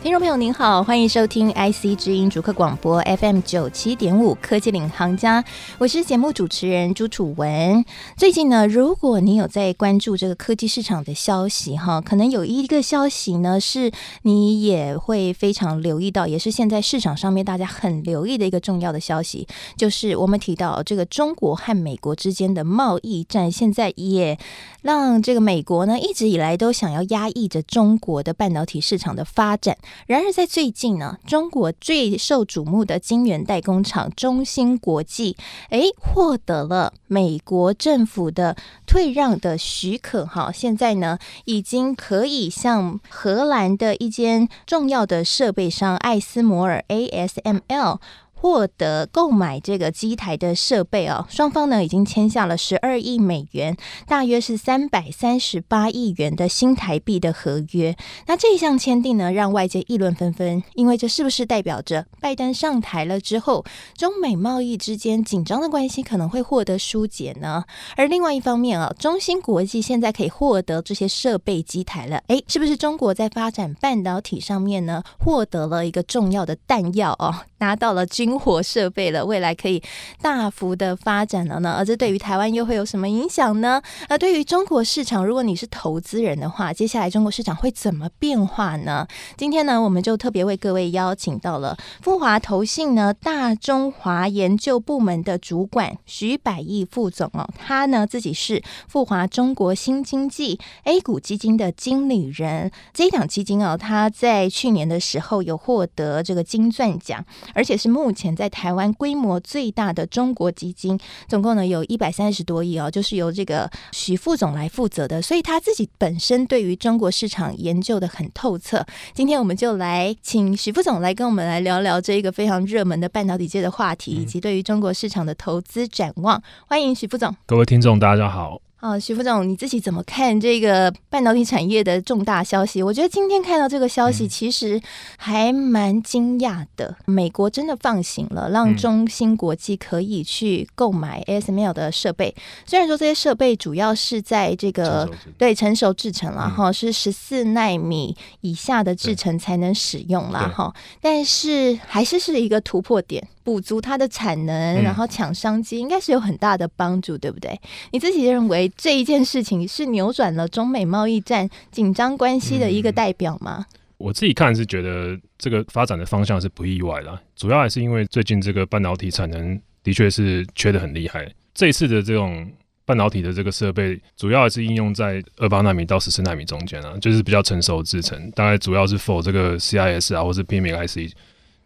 听众朋友您好，欢迎收听 IC 之音主客广播 FM 九七点五科技领航家，我是节目主持人朱楚文。最近呢，如果你有在关注这个科技市场的消息哈，可能有一个消息呢，是你也会非常留意到，也是现在市场上面大家很留意的一个重要的消息，就是我们提到这个中国和美国之间的贸易战，现在也让这个美国呢一直以来都想要压抑着中国的半导体市场的发展。然而，在最近呢，中国最受瞩目的晶圆代工厂中芯国际，哎，获得了美国政府的退让的许可，哈，现在呢，已经可以向荷兰的一间重要的设备商艾斯摩尔 （ASML）。获得购买这个机台的设备哦，双方呢已经签下了十二亿美元，大约是三百三十八亿元的新台币的合约。那这一项签订呢，让外界议论纷纷，因为这是不是代表着拜登上台了之后，中美贸易之间紧张的关系可能会获得疏解呢？而另外一方面啊，中芯国际现在可以获得这些设备机台了，诶，是不是中国在发展半导体上面呢，获得了一个重要的弹药哦，拿到了军军火设备了，未来可以大幅的发展了呢。而这对于台湾又会有什么影响呢？而对于中国市场，如果你是投资人的话，接下来中国市场会怎么变化呢？今天呢，我们就特别为各位邀请到了富华投信呢大中华研究部门的主管徐百亿副总哦，他呢自己是富华中国新经济 A 股基金的经理人。这一档基金哦，他在去年的时候有获得这个金钻奖，而且是目前在台湾规模最大的中国基金，总共呢有一百三十多亿哦，就是由这个许副总来负责的，所以他自己本身对于中国市场研究的很透彻。今天我们就来请许副总来跟我们来聊聊这一个非常热门的半导体界的话题，以及对于中国市场的投资展望。欢迎许副总，各位听众，大家好。哦，徐副总，你自己怎么看这个半导体产业的重大消息？我觉得今天看到这个消息，其实还蛮惊讶的。嗯、美国真的放行了，让中芯国际可以去购买 ASML 的设备。虽然说这些设备主要是在这个对成熟制程了哈，是十四纳米以下的制程才能使用了哈，但是还是是一个突破点。补足它的产能，然后抢商机，应该是有很大的帮助，对不对？你自己认为这一件事情是扭转了中美贸易战紧张关系的一个代表吗？我自己看是觉得这个发展的方向是不意外的，主要还是因为最近这个半导体产能的确是缺的很厉害。这一次的这种半导体的这个设备，主要还是应用在二八纳米到十四纳米中间啊，就是比较成熟制程，大概主要是 for 这个 CIS 啊，或是 PMIC IC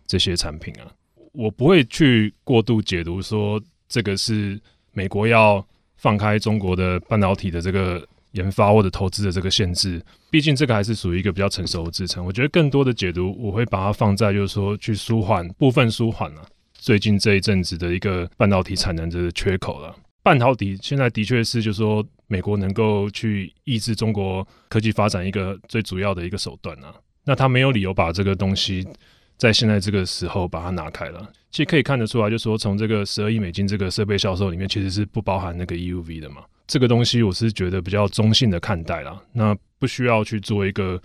这些产品啊。我不会去过度解读说这个是美国要放开中国的半导体的这个研发或者投资的这个限制，毕竟这个还是属于一个比较成熟的制程。我觉得更多的解读，我会把它放在就是说去舒缓部分舒缓了最近这一阵子的一个半导体产能的缺口了。半导体现在的确是就是说美国能够去抑制中国科技发展一个最主要的一个手段啊，那他没有理由把这个东西。在现在这个时候把它拿开了，其实可以看得出来，就是说从这个十二亿美金这个设备销售里面，其实是不包含那个 EUV 的嘛。这个东西我是觉得比较中性的看待啦，那不需要去做一个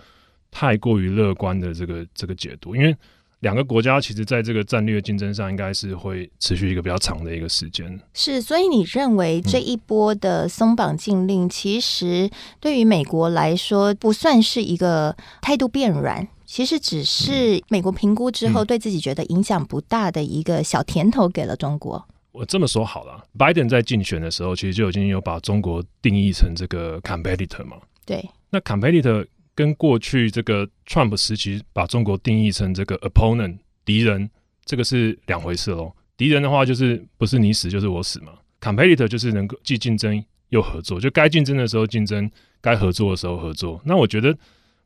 太过于乐观的这个这个解读，因为两个国家其实在这个战略竞争上，应该是会持续一个比较长的一个时间。是，所以你认为这一波的松绑禁令，其实对于美国来说，不算是一个态度变软。其实只是美国评估之后，对自己觉得影响不大的一个小甜头给了中国。嗯、我这么说好了，拜登在竞选的时候，其实就已经有把中国定义成这个 competitor 嘛。对。那 competitor 跟过去这个 Trump 时期把中国定义成这个 opponent 敌人，这个是两回事喽。敌人的话就是不是你死就是我死嘛。competitor 就是能够既竞争又合作，就该竞争的时候竞争，该合作的时候合作。那我觉得。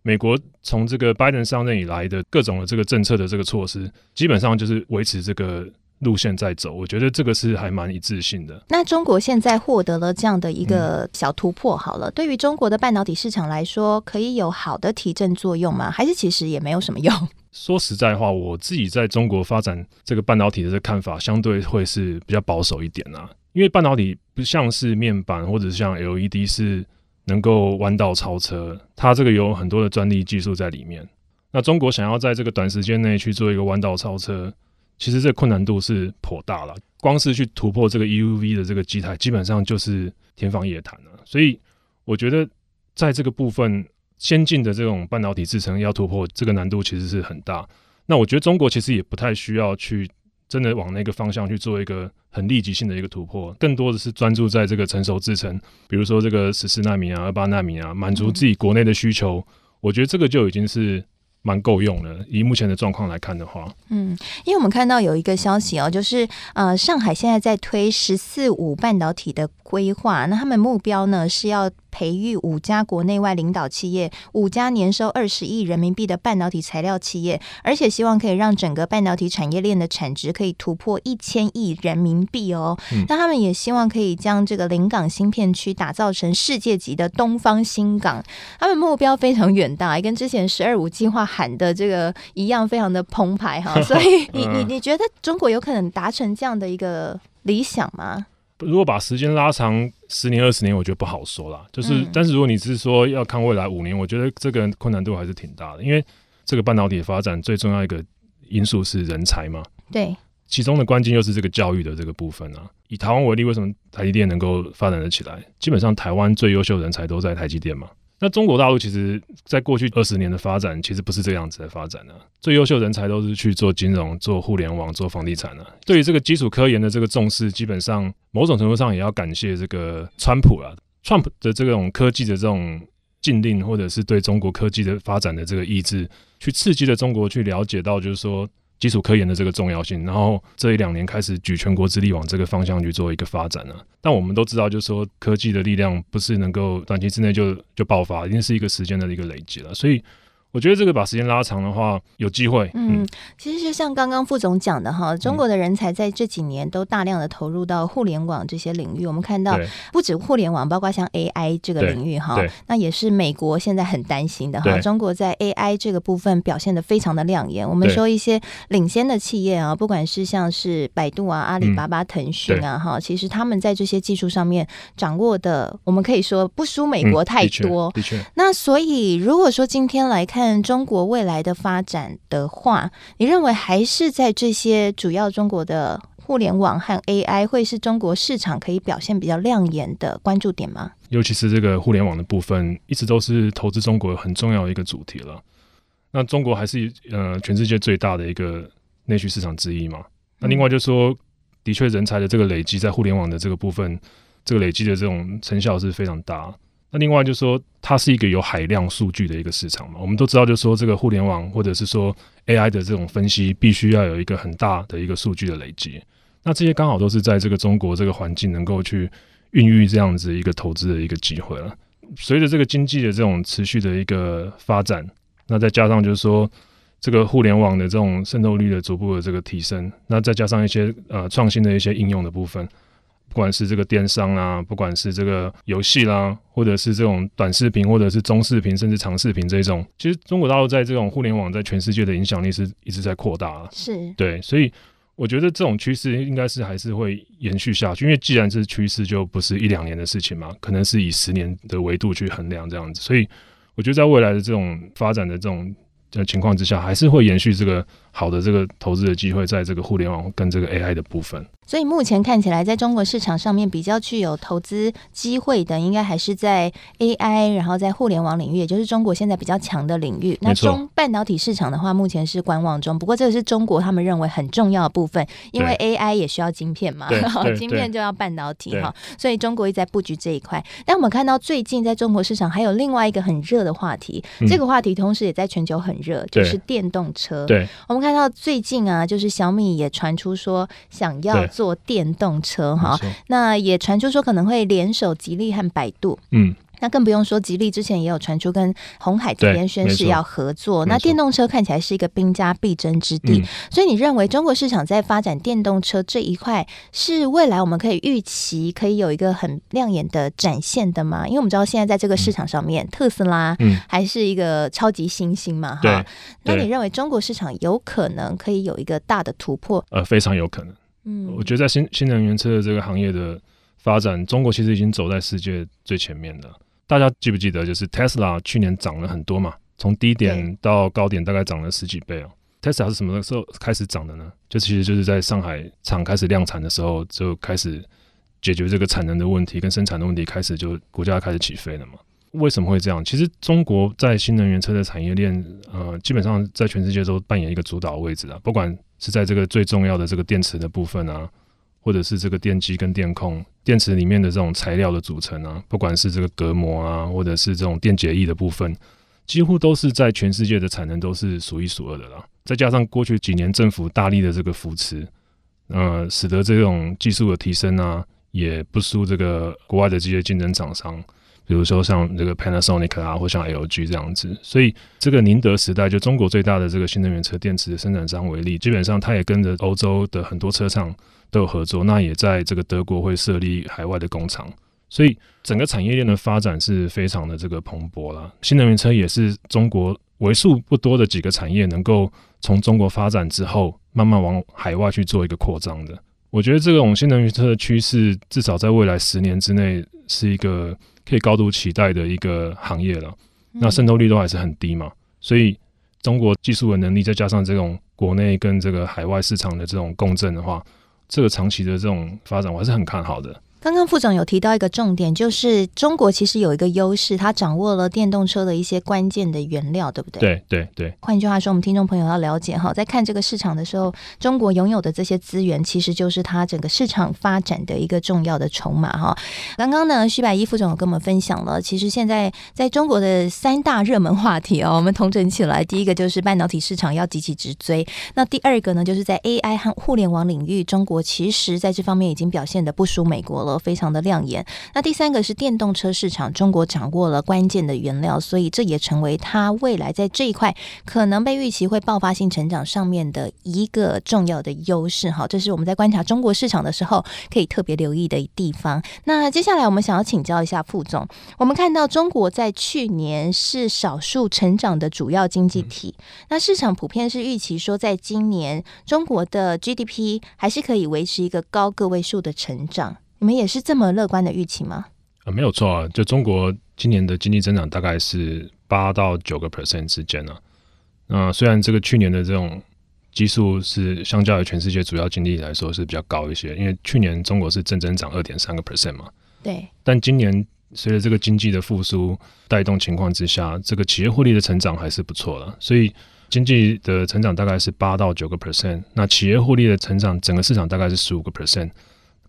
美国从这个拜登上任以来的各种的这个政策的这个措施，基本上就是维持这个路线在走。我觉得这个是还蛮一致性的。那中国现在获得了这样的一个小突破，好了，嗯、对于中国的半导体市场来说，可以有好的提振作用吗？还是其实也没有什么用？说实在话，我自己在中国发展这个半导体的这个看法，相对会是比较保守一点啊。因为半导体不像是面板或者是像 LED 是能够弯道超车，它这个有很多的专利技术在里面。那中国想要在这个短时间内去做一个弯道超车，其实这困难度是颇大了。光是去突破这个 EUV 的这个基台，基本上就是天方夜谭了。所以我觉得在这个部分，先进的这种半导体制程要突破这个难度其实是很大。那我觉得中国其实也不太需要去真的往那个方向去做一个很立即性的一个突破，更多的是专注在这个成熟制程，比如说这个十四纳米啊、二八纳米啊，满足自己国内的需求。我觉得这个就已经是。蛮够用的，以目前的状况来看的话，嗯，因为我们看到有一个消息哦，就是呃，上海现在在推“十四五”半导体的规划，那他们目标呢是要。培育五家国内外领导企业，五家年收二十亿人民币的半导体材料企业，而且希望可以让整个半导体产业链的产值可以突破一千亿人民币哦。嗯、那他们也希望可以将这个临港新片区打造成世界级的东方新港。他们目标非常远大，跟之前“十二五”计划喊的这个一样，非常的澎湃哈。所以你，你你你觉得中国有可能达成这样的一个理想吗？如果把时间拉长十年、二十年，我觉得不好说啦。就是，嗯、但是如果你是说要看未来五年，我觉得这个困难度还是挺大的。因为这个半导体的发展最重要一个因素是人才嘛。对。其中的关键又是这个教育的这个部分啊。以台湾为例，为什么台积电能够发展得起来？基本上台湾最优秀的人才都在台积电嘛。那中国大陆其实，在过去二十年的发展，其实不是这样子的发展的。最优秀人才都是去做金融、做互联网、做房地产的。对于这个基础科研的这个重视，基本上某种程度上也要感谢这个川普啊，川普的这种科技的这种禁令，或者是对中国科技的发展的这个意志，去刺激了中国去了解到，就是说。基础科研的这个重要性，然后这一两年开始举全国之力往这个方向去做一个发展了。但我们都知道，就是说科技的力量不是能够短期之内就就爆发，一定是一个时间的一个累积了。所以。我觉得这个把时间拉长的话，有机会。嗯，其实就像刚刚副总讲的哈，中国的人才在这几年都大量的投入到互联网这些领域。我们看到不止互联网，包括像 AI 这个领域哈，那也是美国现在很担心的哈。中国在 AI 这个部分表现的非常的亮眼。我们说一些领先的企业啊，不管是像是百度啊、阿里巴巴、腾讯啊哈，其实他们在这些技术上面掌握的，我们可以说不输美国太多。的确。那所以如果说今天来看。看中国未来的发展的话，你认为还是在这些主要中国的互联网和 AI 会是中国市场可以表现比较亮眼的关注点吗？尤其是这个互联网的部分，一直都是投资中国很重要的一个主题了。那中国还是呃全世界最大的一个内需市场之一嘛。那另外就是说，的确人才的这个累积在互联网的这个部分，这个累积的这种成效是非常大。那另外就是说，它是一个有海量数据的一个市场嘛。我们都知道，就是说这个互联网或者是说 AI 的这种分析，必须要有一个很大的一个数据的累积。那这些刚好都是在这个中国这个环境能够去孕育这样子一个投资的一个机会了。随着这个经济的这种持续的一个发展，那再加上就是说这个互联网的这种渗透率的逐步的这个提升，那再加上一些呃创新的一些应用的部分。不管是这个电商啊，不管是这个游戏啦，或者是这种短视频，或者是中视频，甚至长视频这一种，其实中国大陆在这种互联网在全世界的影响力是一直在扩大了。是，对，所以我觉得这种趋势应该是还是会延续下去，因为既然是趋势，就不是一两年的事情嘛，可能是以十年的维度去衡量这样子。所以我觉得在未来的这种发展的这种的情况之下，还是会延续这个好的这个投资的机会，在这个互联网跟这个 AI 的部分。所以目前看起来，在中国市场上面比较具有投资机会的，应该还是在 AI，然后在互联网领域，也就是中国现在比较强的领域。那中半导体市场的话，目前是观望中。不过这个是中国他们认为很重要的部分，因为 AI 也需要晶片嘛，晶片就要半导体哈，所以中国一直在布局这一块。但我们看到最近在中国市场还有另外一个很热的话题，嗯、这个话题同时也在全球很热，就是电动车。对，我们看到最近啊，就是小米也传出说想要。做电动车哈，那也传出说可能会联手吉利和百度。嗯，那更不用说，吉利之前也有传出跟红海这边宣誓要合作。那电动车看起来是一个兵家必争之地，嗯，所以你认为中国市场在发展电动车这一块，是未来我们可以预期可以有一个很亮眼的展现的吗？因为我们知道现在在这个市场上面，嗯、特斯拉还是一个超级新星嘛，哈。那你认为中国市场有可能可以有一个大的突破？呃，非常有可能。嗯，我觉得在新新能源车的这个行业的发展，中国其实已经走在世界最前面了。大家记不记得，就是 Tesla 去年涨了很多嘛，从低点到高点大概涨了十几倍哦。Tesla 是什么时候开始涨的呢？就其实就是在上海厂开始量产的时候，就开始解决这个产能的问题跟生产的问题，开始就股价开始起飞了嘛。为什么会这样？其实中国在新能源车的产业链，呃，基本上在全世界都扮演一个主导位置啊，不管是在这个最重要的这个电池的部分啊。或者是这个电机跟电控、电池里面的这种材料的组成啊，不管是这个隔膜啊，或者是这种电解液的部分，几乎都是在全世界的产能都是数一数二的啦。再加上过去几年政府大力的这个扶持，呃，使得这种技术的提升啊，也不输这个国外的这些竞争厂商。比如说像这个 Panasonic 啊，或像 LG 这样子，所以这个宁德时代就中国最大的这个新能源车电池的生产商为例，基本上它也跟着欧洲的很多车厂都有合作，那也在这个德国会设立海外的工厂，所以整个产业链的发展是非常的这个蓬勃了。新能源车也是中国为数不多的几个产业能够从中国发展之后，慢慢往海外去做一个扩张的。我觉得这种新能源车的趋势，至少在未来十年之内是一个。可以高度期待的一个行业了，那渗透率都还是很低嘛，所以中国技术的能力再加上这种国内跟这个海外市场的这种共振的话，这个长期的这种发展我还是很看好的。刚刚副总有提到一个重点，就是中国其实有一个优势，它掌握了电动车的一些关键的原料，对不对？对对对。换句话说，我们听众朋友要了解哈，在看这个市场的时候，中国拥有的这些资源，其实就是它整个市场发展的一个重要的筹码哈。刚刚呢，徐百一副总有跟我们分享了，其实现在在中国的三大热门话题哦，我们统整起来，第一个就是半导体市场要急起直追，那第二个呢，就是在 AI 和互联网领域，中国其实在这方面已经表现的不输美国了。非常的亮眼。那第三个是电动车市场，中国掌握了关键的原料，所以这也成为它未来在这一块可能被预期会爆发性成长上面的一个重要的优势。哈，这是我们在观察中国市场的时候可以特别留意的地方。那接下来我们想要请教一下副总，我们看到中国在去年是少数成长的主要经济体，那市场普遍是预期说，在今年中国的 GDP 还是可以维持一个高个位数的成长。你们也是这么乐观的预期吗？啊，没有错啊，就中国今年的经济增长大概是八到九个 percent 之间呢。那虽然这个去年的这种基数是相较于全世界主要经济来说是比较高一些，因为去年中国是正增长二点三个 percent 嘛。对。但今年随着这个经济的复苏带动情况之下，这个企业获利的成长还是不错的，所以经济的成长大概是八到九个 percent。那企业获利的成长，整个市场大概是十五个 percent。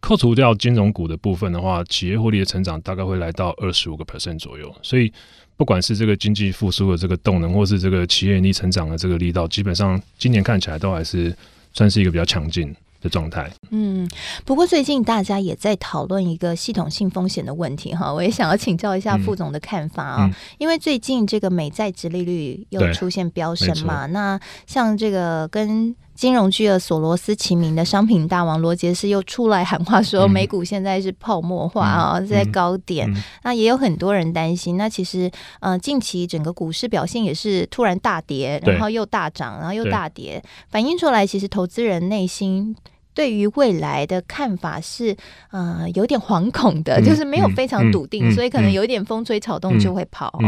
扣除掉金融股的部分的话，企业获利的成长大概会来到二十五个 percent 左右。所以，不管是这个经济复苏的这个动能，或是这个企业盈利成长的这个力道，基本上今年看起来都还是算是一个比较强劲的状态。嗯，不过最近大家也在讨论一个系统性风险的问题哈，我也想要请教一下副总的看法啊、哦嗯嗯。因为最近这个美债殖利率又出现飙升嘛，那像这个跟金融巨鳄索罗斯齐名的商品大王罗杰斯又出来喊话说，美股现在是泡沫化啊、嗯，在高点、嗯。嗯。那也有很多人担心，那其实呃近期整个股市表现也是突然大跌，然后又大涨，然后又大跌，反映出来其实投资人内心。对于未来的看法是，呃，有点惶恐的，就是没有非常笃定，嗯嗯、所以可能有一点风吹草动就会跑。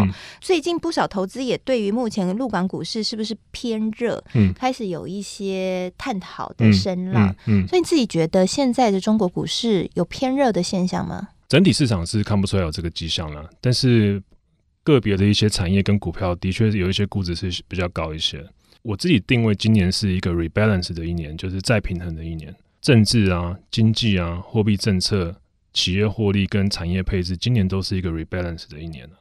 最近不少投资也对于目前陆港股市是不是偏热，嗯，开始有一些探讨的声浪、嗯。所以你自己觉得现在的中国股市有偏热的现象吗？整体市场是看不出来有这个迹象了，但是个别的一些产业跟股票的确有一些估值是比较高一些。我自己定位今年是一个 rebalance 的一年，就是再平衡的一年。政治啊、经济啊、货币政策、企业获利跟产业配置，今年都是一个 rebalance 的一年了。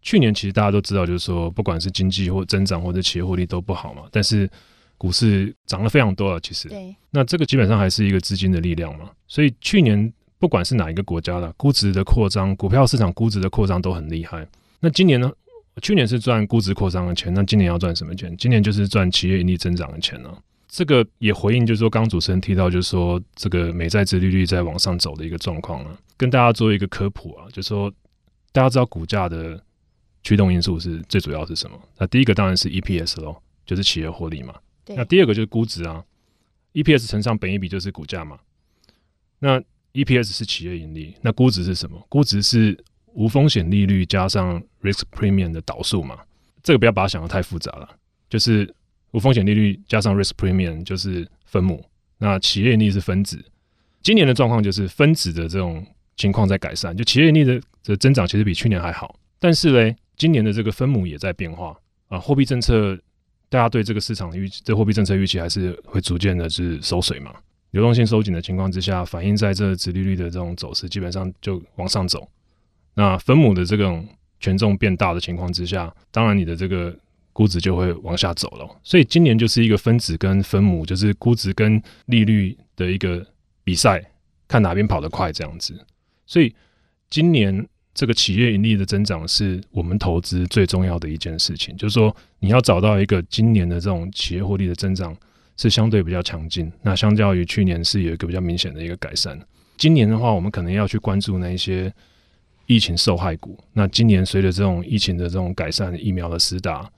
去年其实大家都知道，就是说不管是经济或增长或者企业获利都不好嘛，但是股市涨了非常多了。其实，对，那这个基本上还是一个资金的力量嘛。所以去年不管是哪一个国家的估值的扩张，股票市场估值的扩张都很厉害。那今年呢？去年是赚估值扩张的钱，那今年要赚什么钱？今年就是赚企业盈利增长的钱呢、啊？这个也回应，就是说，刚主持人提到，就是说，这个美债殖利率在往上走的一个状况啊，跟大家做一个科普啊，就是说，大家知道股价的驱动因素是最主要是什么？那第一个当然是 EPS 喽，就是企业获利嘛。那第二个就是估值啊，EPS 乘上本一比就是股价嘛。那 EPS 是企业盈利，那估值是什么？估值是无风险利率加上 risk premium 的导数嘛。这个不要把它想得太复杂了，就是无风险利率加上 risk premium 就是分母，那企业利是分子。今年的状况就是分子的这种情况在改善，就企业盈利的的增长其实比去年还好。但是嘞，今年的这个分母也在变化啊，货币政策大家对这个市场的预这货币政策预期还是会逐渐的是收水嘛。流动性收紧的情况之下，反映在这殖利率的这种走势，基本上就往上走。那分母的这种权重变大的情况之下，当然你的这个估值就会往下走了。所以今年就是一个分子跟分母，就是估值跟利率的一个比赛，看哪边跑得快这样子。所以今年这个企业盈利的增长是我们投资最重要的一件事情，就是说你要找到一个今年的这种企业获利的增长。是相对比较强劲，那相较于去年是有一个比较明显的一个改善。今年的话，我们可能要去关注那一些疫情受害股。那今年随着这种疫情的这种改善，疫苗的施打，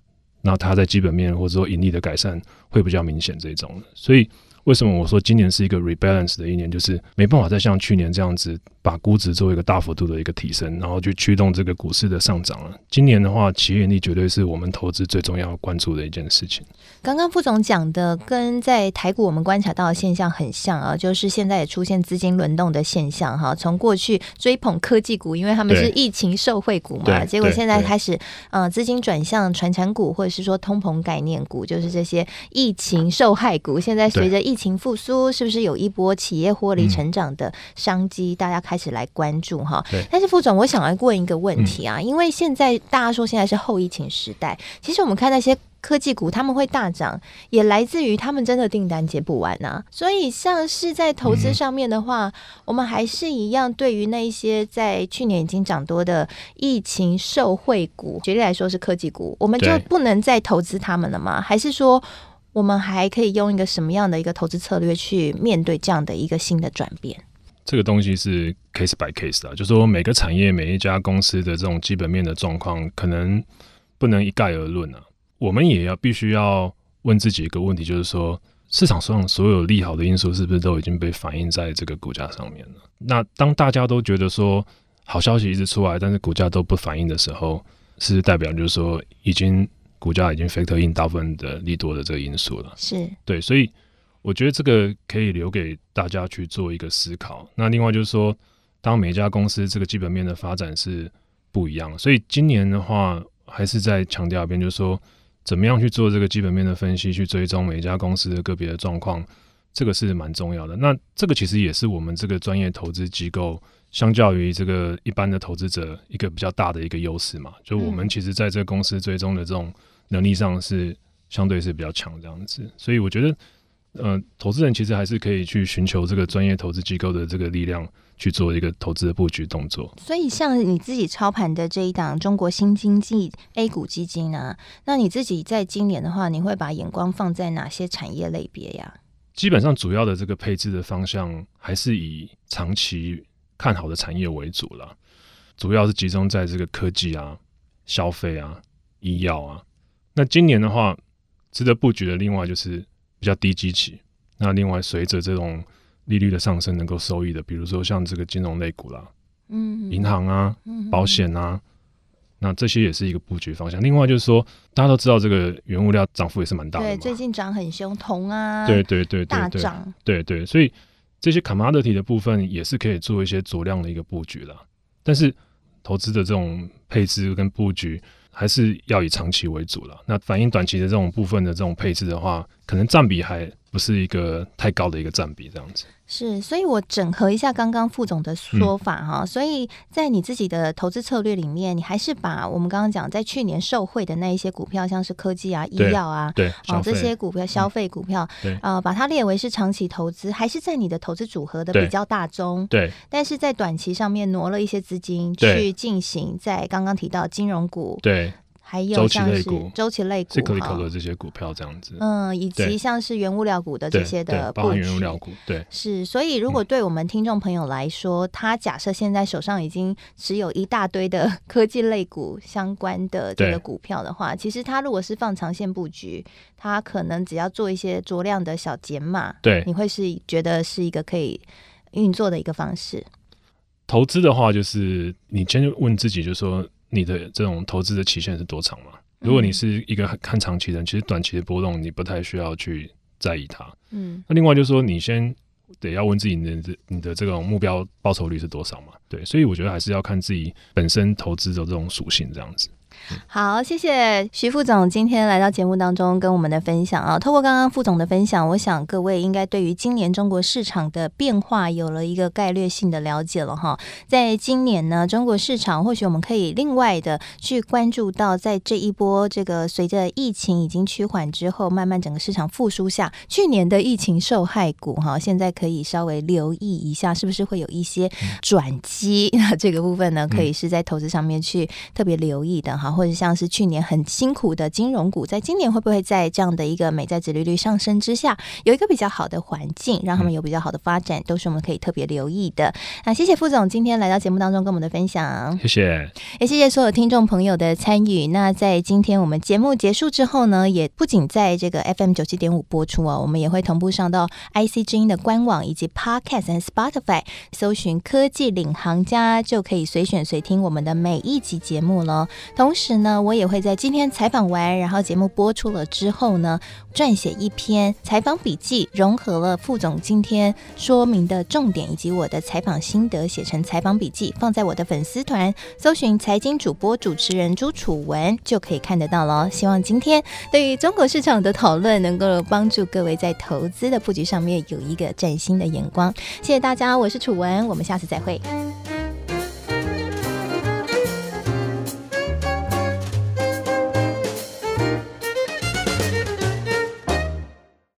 那它在基本面或者说盈利的改善会比较明显这种。所以。为什么我说今年是一个 rebalance 的一年？就是没办法再像去年这样子把估值做一个大幅度的一个提升，然后去驱动这个股市的上涨了。今年的话，企业盈利绝对是我们投资最重要关注的一件事情。刚刚副总讲的跟在台股我们观察到的现象很像啊，就是现在也出现资金轮动的现象哈。从过去追捧科技股，因为他们是疫情受惠股嘛，结果现在开始呃资金转向传产股或者是说通膨概念股，就是这些疫情受害股。现在随着疫疫情复苏是不是有一波企业获利成长的商机？嗯、大家开始来关注哈。但是副总，我想要问一个问题啊，嗯、因为现在大家说现在是后疫情时代，其实我们看那些科技股他们会大涨，也来自于他们真的订单接不完啊。所以像是在投资上面的话，嗯、我们还是一样对于那一些在去年已经涨多的疫情受惠股，举例来说是科技股，我们就不能再投资他们了吗？还是说？我们还可以用一个什么样的一个投资策略去面对这样的一个新的转变？这个东西是 case by case 的，就是说每个产业、每一家公司的这种基本面的状况，可能不能一概而论啊。我们也要必须要问自己一个问题，就是说市场上所有利好的因素是不是都已经被反映在这个股价上面了？那当大家都觉得说好消息一直出来，但是股价都不反应的时候，是代表就是说已经。股价已经 factor in 大部分的利多的这个因素了，是对，所以我觉得这个可以留给大家去做一个思考。那另外就是说，当每一家公司这个基本面的发展是不一样，所以今年的话还是在强调一遍，就是说怎么样去做这个基本面的分析，去追踪每一家公司的个别的状况，这个是蛮重要的。那这个其实也是我们这个专业投资机构。相较于这个一般的投资者，一个比较大的一个优势嘛，就我们其实在这个公司追踪的这种能力上是相对是比较强这样子，所以我觉得，呃，投资人其实还是可以去寻求这个专业投资机构的这个力量去做一个投资的布局动作。所以，像你自己操盘的这一档中国新经济 A 股基金呢、啊，那你自己在今年的话，你会把眼光放在哪些产业类别呀？基本上，主要的这个配置的方向还是以长期。看好的产业为主了，主要是集中在这个科技啊、消费啊、医药啊。那今年的话，值得布局的另外就是比较低基期。那另外随着这种利率的上升，能够收益的，比如说像这个金融类股啦，嗯，银行啊、保险啊，那这些也是一个布局方向。另外就是说，大家都知道这个原物料涨幅也是蛮大的，对，最近涨很凶，铜啊，对对对，对，大涨，对对，所以。这些 commodity 的部分也是可以做一些足量的一个布局了，但是投资的这种配置跟布局还是要以长期为主了。那反映短期的这种部分的这种配置的话，可能占比还不是一个太高的一个占比这样子。是，所以我整合一下刚刚副总的说法哈、嗯，所以在你自己的投资策略里面，你还是把我们刚刚讲在去年受惠的那一些股票，像是科技啊、医药啊，对，哦这些股票消费股票，对，呃，把它列为是长期投资，还是在你的投资组合的比较大宗，对，但是在短期上面挪了一些资金去进行在刚刚提到金融股，对。还有像是周期类股、类股的这些股票这样子，嗯，以及像是原物料股的这些的布局，包含原物料股，对，是。所以，如果对我们听众朋友来说，嗯、他假设现在手上已经持有一大堆的 科技类股相关的这个股票的话，其实他如果是放长线布局，他可能只要做一些酌量的小减码，对，你会是觉得是一个可以运作的一个方式。投资的话，就是你先问自己，就是说。你的这种投资的期限是多长嘛？如果你是一个看长期的人，其实短期的波动你不太需要去在意它。嗯，那另外就是说，你先得要问自己，你的你的这种目标报酬率是多少嘛？对，所以我觉得还是要看自己本身投资的这种属性这样子。好，谢谢徐副总今天来到节目当中跟我们的分享啊。透过刚刚副总的分享，我想各位应该对于今年中国市场的变化有了一个概略性的了解了哈。在今年呢，中国市场或许我们可以另外的去关注到，在这一波这个随着疫情已经趋缓之后，慢慢整个市场复苏下，去年的疫情受害股哈，现在可以稍微留意一下，是不是会有一些转机？那 这个部分呢，可以是在投资上面去特别留意的哈。或者像是去年很辛苦的金融股，在今年会不会在这样的一个美债殖利率上升之下，有一个比较好的环境，让他们有比较好的发展，都是我们可以特别留意的。那谢谢副总今天来到节目当中跟我们的分享，谢谢，也谢谢所有听众朋友的参与。那在今天我们节目结束之后呢，也不仅在这个 FM 九七点五播出哦，我们也会同步上到 IC 之音的官网以及 Podcast 和 Spotify，搜寻科技领航家就可以随选随听我们的每一集节目了。同时。是呢，我也会在今天采访完，然后节目播出了之后呢，撰写一篇采访笔记，融合了副总今天说明的重点以及我的采访心得，写成采访笔记，放在我的粉丝团，搜寻财经主播主持人朱楚文就可以看得到了。希望今天对于中国市场的讨论能够帮助各位在投资的布局上面有一个崭新的眼光。谢谢大家，我是楚文，我们下次再会。